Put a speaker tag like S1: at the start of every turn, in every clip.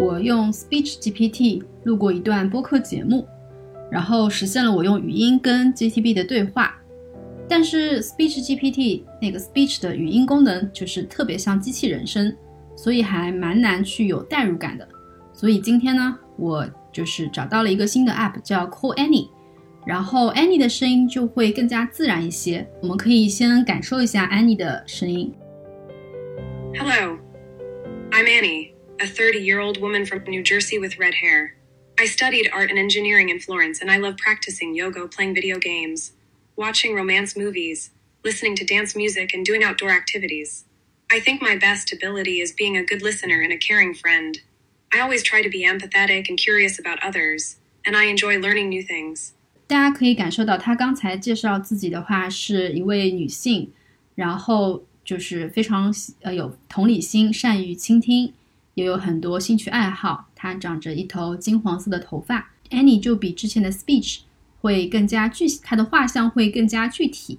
S1: 我用 Speech GPT 录过一段播客节目，然后实现了我用语音跟 GTB 的对话。但是 Speech GPT 那个 Speech 的语音功能就是特别像机器人声，所以还蛮难去有代入感的。所以今天呢，我就是找到了一个新的 App 叫 Call Annie，然后 Annie 的声音就会更加自然一些。我们可以先感受一下 Annie 的声音。
S2: Hello. I'm Annie, a 30 year old woman from New Jersey with red hair. I studied art and engineering in Florence, and I love practicing yoga, playing video games, watching romance movies, listening to dance music, and doing outdoor activities. I think my best ability is being a good listener and a caring friend. I always try to be empathetic and curious about others, and I enjoy learning new things.
S1: 大家可以感受到，她刚才介绍自己的话是一位女性，然后就是非常呃有同理心，善于倾听， 也有很多兴趣爱好。他长着一头金黄色的头发，Annie 就比之前的 Speech 会更加具，他的画像会更加具体。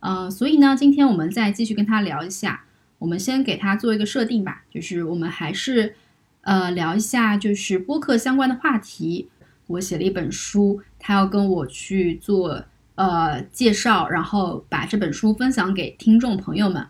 S1: 呃，所以呢，今天我们再继续跟他聊一下。我们先给他做一个设定吧，就是我们还是呃聊一下就是播客相关的话题。我写了一本书，他要跟我去做呃介绍，然后把这本书分享给听众朋友们。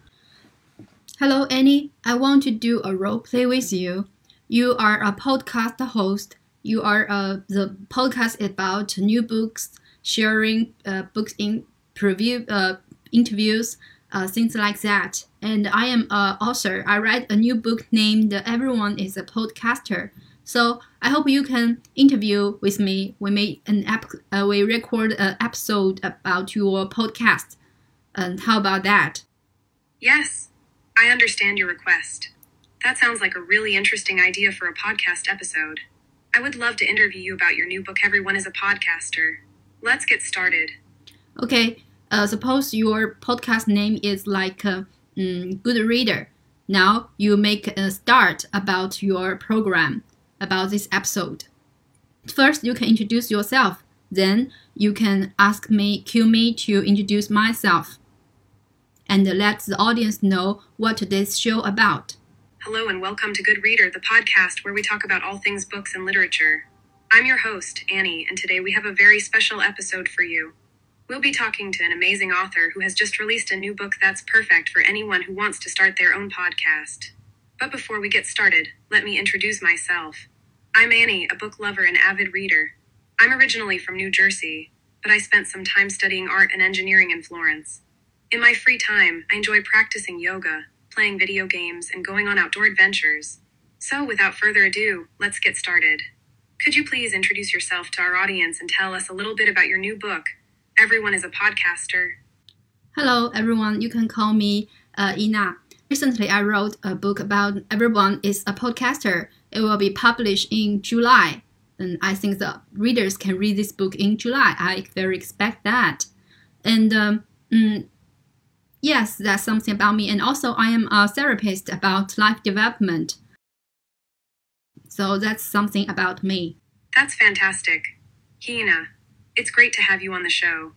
S1: Hello, Annie. I want to do a role play with you. You are a podcast host. You are uh, the podcast about new books, sharing uh, books in preview uh, interviews, uh, things like that. And I am an author. I write a new book named "Everyone Is a Podcaster." So I hope you can interview with me. We make an app. Uh, we record an episode about your podcast. And how about that?
S2: Yes, I understand your request. That sounds like a really interesting idea for a podcast episode. I would love to interview you about your new book, Everyone is a Podcaster. Let's get started.
S1: Okay. Uh, suppose your podcast name is like uh, mm, Good Reader. Now you make a start about your program, about this episode. First, you can introduce yourself. Then you can ask me, cue me to introduce myself, and let the audience know what today's show about.
S2: Hello and welcome to Good Reader, the podcast where we talk about all things books and literature. I'm your host, Annie, and today we have a very special episode for you. We'll be talking to an amazing author who has just released a new book that's perfect for anyone who wants to start their own podcast. But before we get started, let me introduce myself. I'm Annie, a book lover and avid reader. I'm originally from New Jersey, but I spent some time studying art and engineering in Florence. In my free time, I enjoy practicing yoga, playing video games, and going on outdoor adventures. So, without further ado, let's get started. Could you please introduce yourself to our audience and tell us a little bit about your new book, Everyone is a Podcaster?
S1: Hello, everyone. You can call me uh, Ina. Recently, I wrote a book about everyone is a podcaster. It will be published in July, and I think the readers can read this book in July. I very expect that. And um, mm, yes, that's something about me. And also, I am a therapist about life development. So that's something about me.
S2: That's fantastic. Hina, it's great to have you on the show.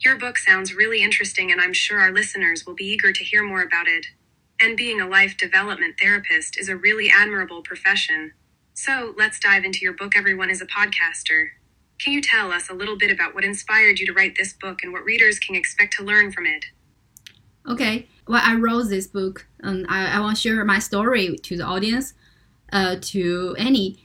S2: Your book sounds really interesting, and I'm sure our listeners will be eager to hear more about it. And being a life development therapist is a really admirable profession. So let's dive into your book, Everyone is a Podcaster. Can you tell us a little bit about what inspired you to write this book and what readers can expect to learn from it?
S1: Okay, well, I wrote this book, and I, I want to share my story to the audience, uh, to Annie.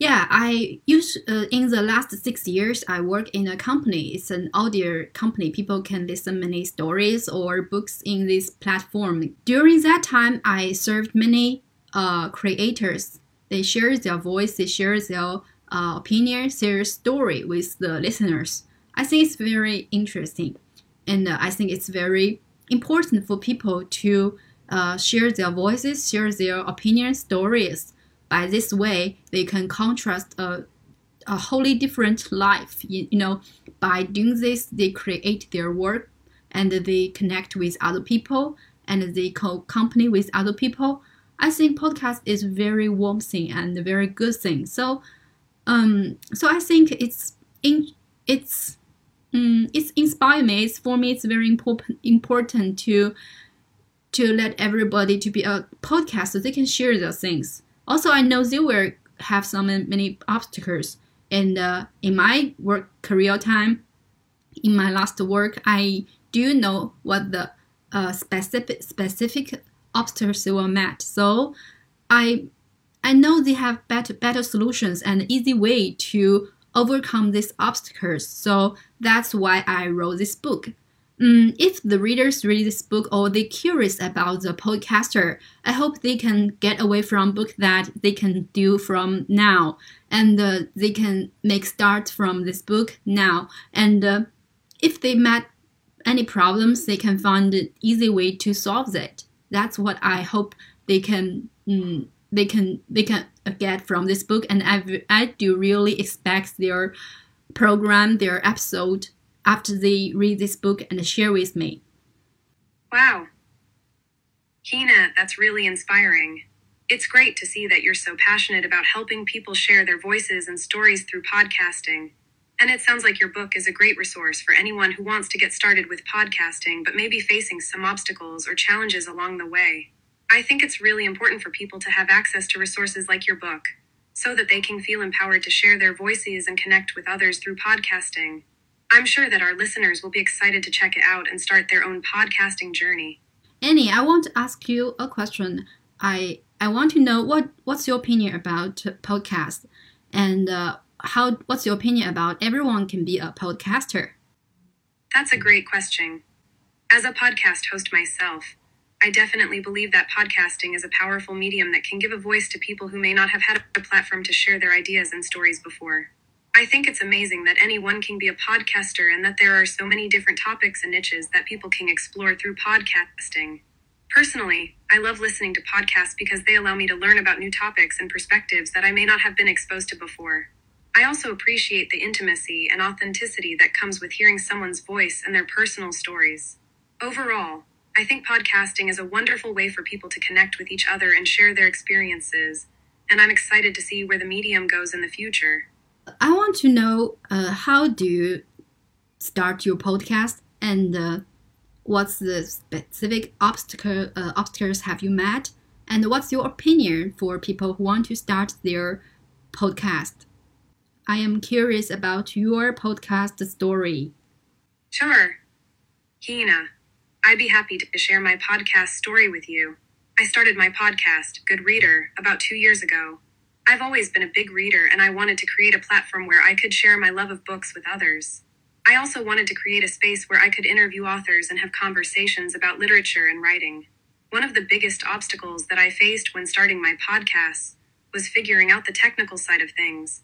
S1: Yeah, I used uh, in the last six years, I work in a company. It's an audio company. People can listen many stories or books in this platform. During that time, I served many uh, creators. They share their voice, they share their uh, opinion, their story with the listeners. I think it's very interesting, and uh, I think it's very important for people to uh, share their voices, share their opinion, stories. By this way, they can contrast a, a wholly different life. You, you know, by doing this, they create their work and they connect with other people and they co-company with other people. I think podcast is very warm thing and a very good thing. So, um, so I think it's in it's um, it's inspired me. It's for me. It's very important important to to let everybody to be a podcast so they can share their things. Also, I know there were have so many, many obstacles. And uh, in my work career time, in my last work, I do know what the uh, specific specific obstacles were met. So I I know they have better better solutions and easy way to overcome these obstacles. So that's why I wrote this book. Mm, if the readers read this book or they're curious about the podcaster, I hope they can get away from book that they can do from now, and uh, they can make start from this book now. And uh, if they met any problems, they can find an easy way to solve it. That's what I hope they can. Mm, they can they can get from this book, and I I do really expect their program, their episode after they read this book and share with me.
S2: Wow. Hina, that's really inspiring. It's great to see that you're so passionate about helping people share their voices and stories through podcasting. And it sounds like your book is a great resource for anyone who wants to get started with podcasting but may be facing some obstacles or challenges along the way. I think it's really important for people to have access to resources like your book so that they can feel empowered to share their voices and connect with others through podcasting. I'm sure that our listeners will be excited to check it out and start their own podcasting journey.
S1: Annie, I want to ask you a question. I I want to know what what's your opinion about podcast and uh, how what's your opinion about everyone can be a podcaster?
S2: That's a great question. As a podcast host myself, I definitely believe that podcasting is a powerful medium that can give a voice to people who may not have had a platform to share their ideas and stories before. I think it's amazing that anyone can be a podcaster and that there are so many different topics and niches that people can explore through podcasting. Personally, I love listening to podcasts because they allow me to learn about new topics and perspectives that I may not have been exposed to before. I also appreciate the intimacy and authenticity that comes with hearing someone's voice and their personal stories. Overall, I think podcasting is a wonderful way for people to connect with each other and share their experiences, and I'm excited to see where the medium goes in the future.
S1: I want to know uh, how do you start your podcast and uh, what's the specific obstacle uh, obstacles have you met and what's your opinion for people who want to start their podcast? I am curious about your podcast story.
S2: Sure. Hina, I'd be happy to share my podcast story with you. I started my podcast, Good Reader, about two years ago. I've always been a big reader and I wanted to create a platform where I could share my love of books with others. I also wanted to create a space where I could interview authors and have conversations about literature and writing. One of the biggest obstacles that I faced when starting my podcast was figuring out the technical side of things.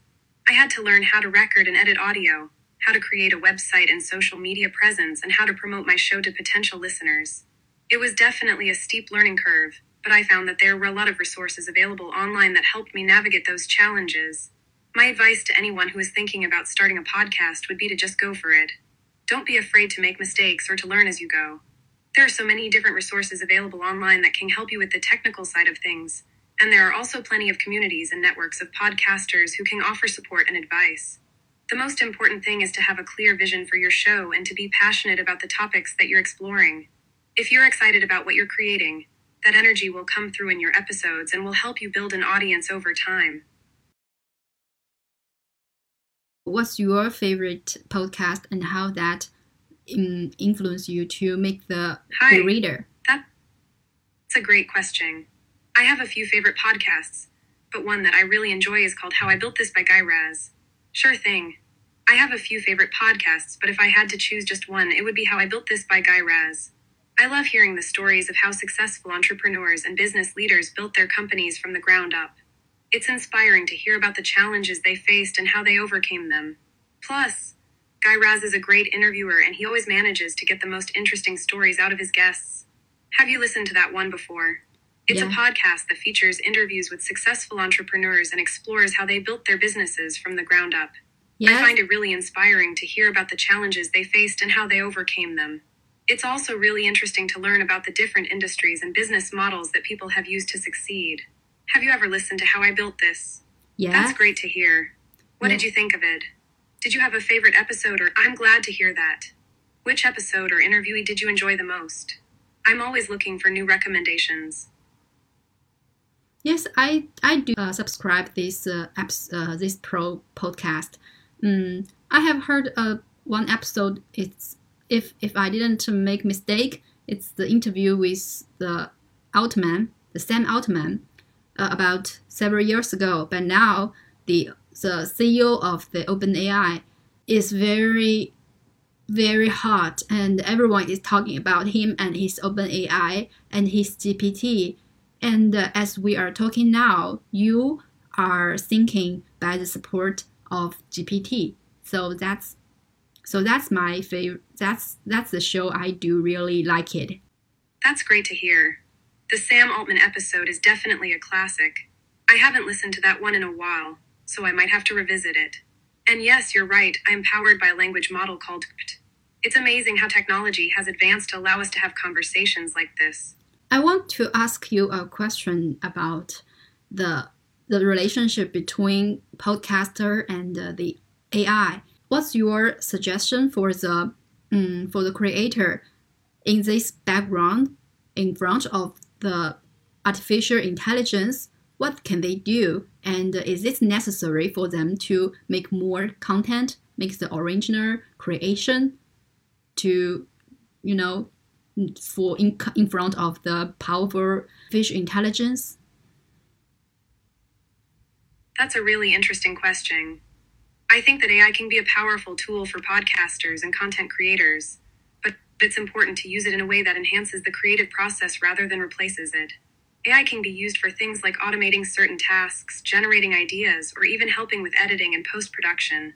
S2: I had to learn how to record and edit audio, how to create a website and social media presence, and how to promote my show to potential listeners. It was definitely a steep learning curve, but I found that there were a lot of resources available online that helped me navigate those challenges. My advice to anyone who is thinking about starting a podcast would be to just go for it. Don't be afraid to make mistakes or to learn as you go. There are so many different resources available online that can help you with the technical side of things, and there are also plenty of communities and networks of podcasters who can offer support and advice. The most important thing is to have a clear vision for your show and to be passionate about the topics that you're exploring. If you're excited about what you're creating, that energy will come through in your episodes and will help you build an audience over time.
S1: What's your favorite podcast and how that um, influenced you to make the,
S2: Hi.
S1: the reader?
S2: That's a great question. I have a few favorite podcasts, but one that I really enjoy is called How I Built This by Guy Raz. Sure thing. I have a few favorite podcasts, but if I had to choose just one, it would be How I Built This by Guy Raz. I love hearing the stories of how successful entrepreneurs and business leaders built their companies from the ground up. It's inspiring to hear about the challenges they faced and how they overcame them. Plus, Guy Raz is a great interviewer and he always manages to get the most interesting stories out of his guests. Have you listened to that one before? It's a podcast that features interviews with successful entrepreneurs and explores how they built their businesses from the ground up. I find it really inspiring to hear about the challenges they faced and how they overcame them. It's also really interesting to learn about the different industries and business models that people have used to succeed. Have you ever listened to How I Built This?
S1: Yeah.
S2: That's great to hear. What
S1: Yeah.
S2: did you think of it? Did you have a favorite episode or I'm glad to hear that. Which episode or interviewee did you enjoy the most? I'm always looking for new recommendations.
S1: Yes, I I do uh, subscribe this uh, apps uh, this pro podcast. Mm, I have heard uh, one episode. It's if if I didn't make mistake, it's the interview with the Altman, the Sam Altman, uh, about several years ago. But now the the CEO of the OpenAI is very very hot and everyone is talking about him and his OpenAI and his GPT. And uh, as we are talking now, you are thinking by the support of GPT. So that's so that's my favorite. That's that's the show I do really like it.
S2: That's great to hear. The Sam Altman episode is definitely a classic. I haven't listened to that one in a while, so I might have to revisit it. And yes, you're right, I'm powered by a language model called GPT. It's amazing how technology has advanced to allow us to have conversations like this.
S1: I want to ask you a question about the the relationship between podcaster and uh, the AI. What's your suggestion for the um, for the creator in this background in front of the artificial intelligence? What can they do, and is it necessary for them to make more content, make the original creation, to you know for in, in front of the powerful fish intelligence?
S2: That's a really interesting question. I think that AI can be a powerful tool for podcasters and content creators, but it's important to use it in a way that enhances the creative process rather than replaces it. AI can be used for things like automating certain tasks, generating ideas, or even helping with editing and post production.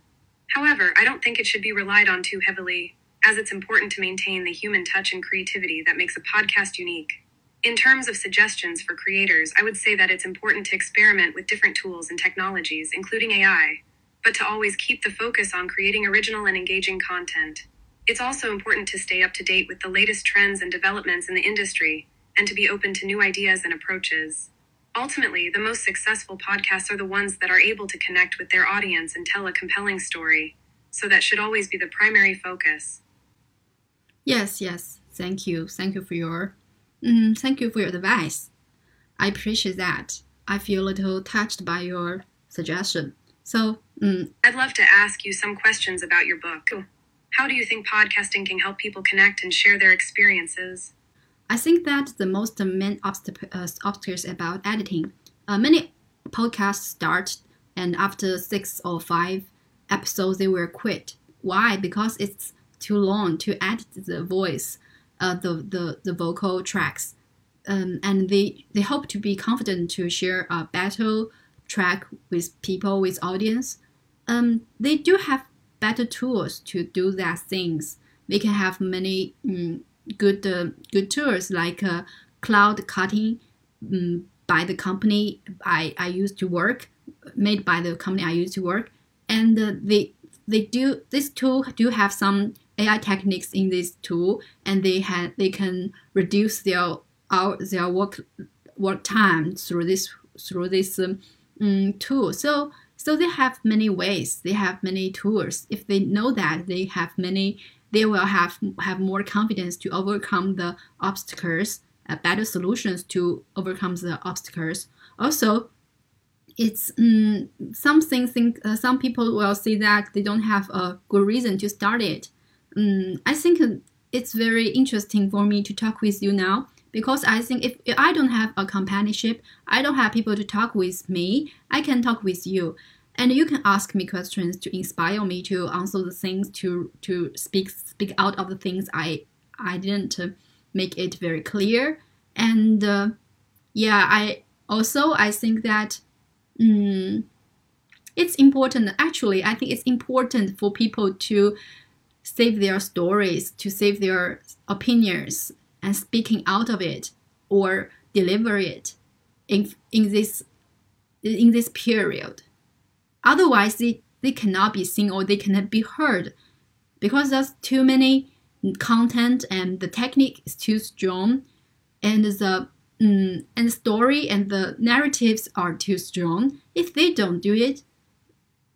S2: However, I don't think it should be relied on too heavily, as it's important to maintain the human touch and creativity that makes a podcast unique. In terms of suggestions for creators, I would say that it's important to experiment with different tools and technologies, including AI, but to always keep the focus on creating original and engaging content. It's also important to stay up to date with the latest trends and developments in the industry, and to be open to new ideas and approaches. Ultimately, the most successful podcasts are the ones that are able to connect with their audience and tell a compelling story, so that should always be the primary focus.
S1: Yes, yes. Thank you. Thank you for your mm, thank you for your advice. I appreciate that. I feel a little touched by your suggestion. So, mm,
S2: I'd love to ask you some questions about your book. How do you think podcasting can help people connect and share their experiences?
S1: I think that the most main obstacle, uh, obstacles about editing. Uh, many podcasts start and after six or five episodes they will quit. Why? Because it's too long to edit the voice, uh, the, the, the vocal tracks. Um, and they, they hope to be confident to share a better track with people, with audience. Um, they do have better tools to do that things. They can have many um, good uh, good tools like uh, cloud cutting um, by the company I, I used to work, made by the company I used to work, and uh, they they do this tool do have some AI techniques in this tool, and they had they can reduce their our their work work time through this through this um, mm, tool. So so they have many ways. They have many tools. If they know that they have many, they will have have more confidence to overcome the obstacles, uh, better solutions to overcome the obstacles. Also, it's um, something think uh, some people will see that they don't have a good reason to start it um, I think it's very interesting for me to talk with you now because I think if, if I don't have a companionship, I don't have people to talk with me, I can talk with you. And you can ask me questions to inspire me to answer the things to to speak speak out of the things I I didn't make it very clear. And uh, yeah, I also I think that um, it's important. Actually, I think it's important for people to save their stories, to save their opinions, and speaking out of it or deliver it in, in this in this period. Otherwise, they, they cannot be seen or they cannot be heard because there's too many content and the technique is too strong and the mm, and story and the narratives are too strong. If they don't do it,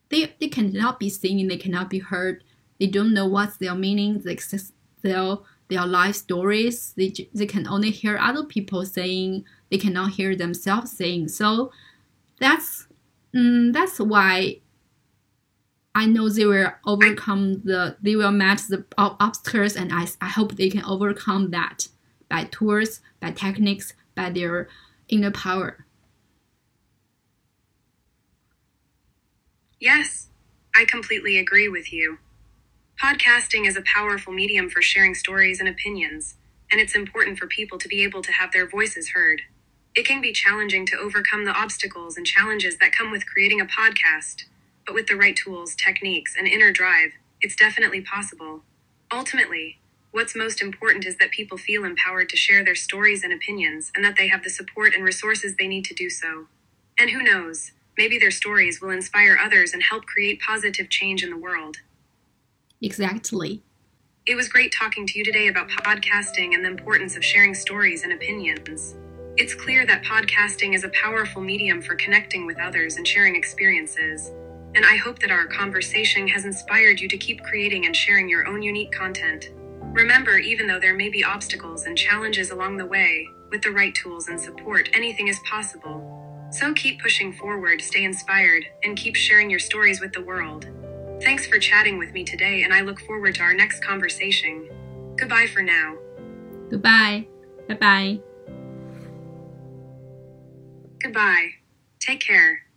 S1: they, they cannot be seen and they cannot be heard they don't know what's their meaning, their their life stories. They they can only hear other people saying. They cannot hear themselves saying. So that's mm, that's why I know they will overcome the they will match the obstacles, and I I hope they can overcome that by tools, by techniques, by their inner power.
S2: Yes, I completely agree with you. Podcasting is a powerful medium for sharing stories and opinions, and it's important for people to be able to have their voices heard. It can be challenging to overcome the obstacles and challenges that come with creating a podcast, but with the right tools, techniques, and inner drive, it's definitely possible. Ultimately, what's most important is that people feel empowered to share their stories and opinions and that they have the support and resources they need to do so. And who knows, maybe their stories will inspire others and help create positive change in the world.
S1: Exactly.
S2: It was great talking to you today about podcasting and the importance of sharing stories and opinions. It's clear that podcasting is a powerful medium for connecting with others and sharing experiences. And I hope that our conversation has inspired you to keep creating and sharing your own unique content. Remember, even though there may be obstacles and challenges along the way, with the right tools and support, anything is possible. So keep pushing forward, stay inspired, and keep sharing your stories with the world. Thanks for chatting with me today, and I look forward to our next conversation. Goodbye for now.
S1: Goodbye. Bye bye.
S2: Goodbye. Take care.